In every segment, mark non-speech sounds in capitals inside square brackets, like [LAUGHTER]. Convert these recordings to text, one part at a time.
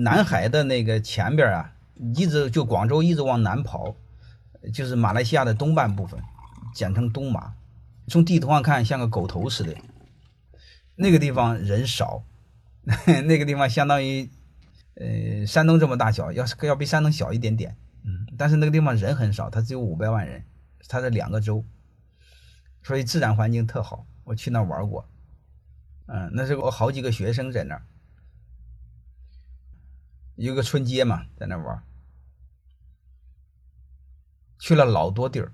南海的那个前边啊，一直就广州一直往南跑，就是马来西亚的东半部分，简称东马。从地图上看像个狗头似的，那个地方人少，[LAUGHS] 那个地方相当于呃山东这么大小，要是要比山东小一点点，嗯，但是那个地方人很少，它只有五百万人，它是两个州，所以自然环境特好。我去那玩过，嗯，那是我好几个学生在那儿，有个春节嘛，在那玩，去了老多地儿。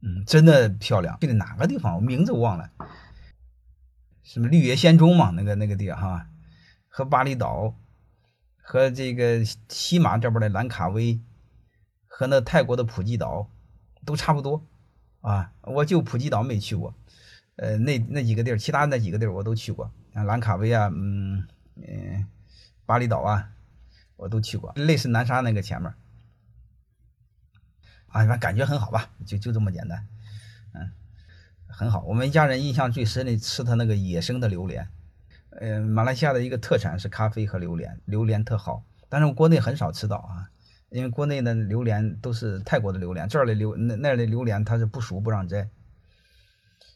嗯，真的漂亮。去的哪个地方？我名字忘了。什么绿野仙踪嘛？那个那个地哈，和巴厘岛，和这个西马这边的兰卡威，和那泰国的普吉岛，都差不多啊。我就普吉岛没去过，呃，那那几个地儿，其他那几个地儿我都去过，像兰卡威啊，嗯嗯，巴厘岛啊，我都去过。类似南沙那个前面。啊，反正感觉很好吧，就就这么简单，嗯，很好。我们一家人印象最深的吃他那个野生的榴莲，呃，马来西亚的一个特产是咖啡和榴莲，榴莲特好，但是我国内很少吃到啊，因为国内的榴莲都是泰国的榴莲，这儿的榴那那儿的榴莲它是不熟不让摘，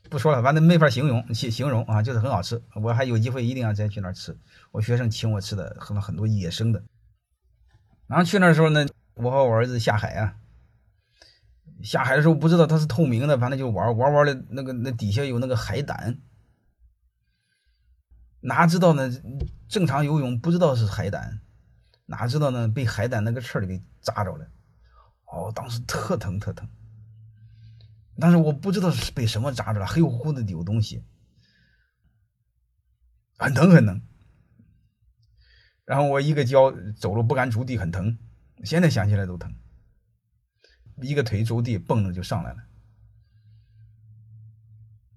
不说了，反正没法形容形 [LAUGHS] 形容啊，就是很好吃。我还有机会一定要再去那儿吃，我学生请我吃的很很多野生的。然后去那时候呢，我和我儿子下海啊。下海的时候不知道它是透明的，反正就玩玩玩的，那个那底下有那个海胆，哪知道呢？正常游泳不知道是海胆，哪知道呢？被海胆那个刺儿给扎着了，哦，当时特疼特疼。但是我不知道是被什么扎着了，黑乎乎的有东西，很疼很疼。然后我一个脚走路不敢着地，很疼，现在想起来都疼。一个腿着地，蹦着就上来了。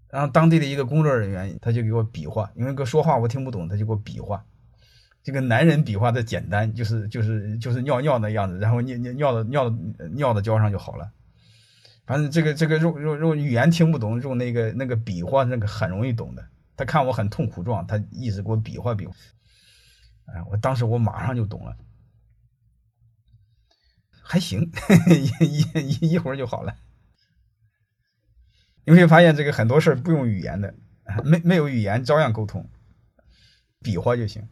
然后当地的一个工作人员，他就给我比划，因为个说话我听不懂，他就给我比划。这个男人比划的简单，就是就是就是尿尿那样子，然后尿尿尿的尿的尿到脚上就好了。反正这个这个用用用语言听不懂，用那个那个比划那个很容易懂的。他看我很痛苦状，他一直给我比划比划。哎，我当时我马上就懂了。还行，一一一会儿就好了。你会发现，这个很多事儿不用语言的，没没有语言照样沟通，比划就行。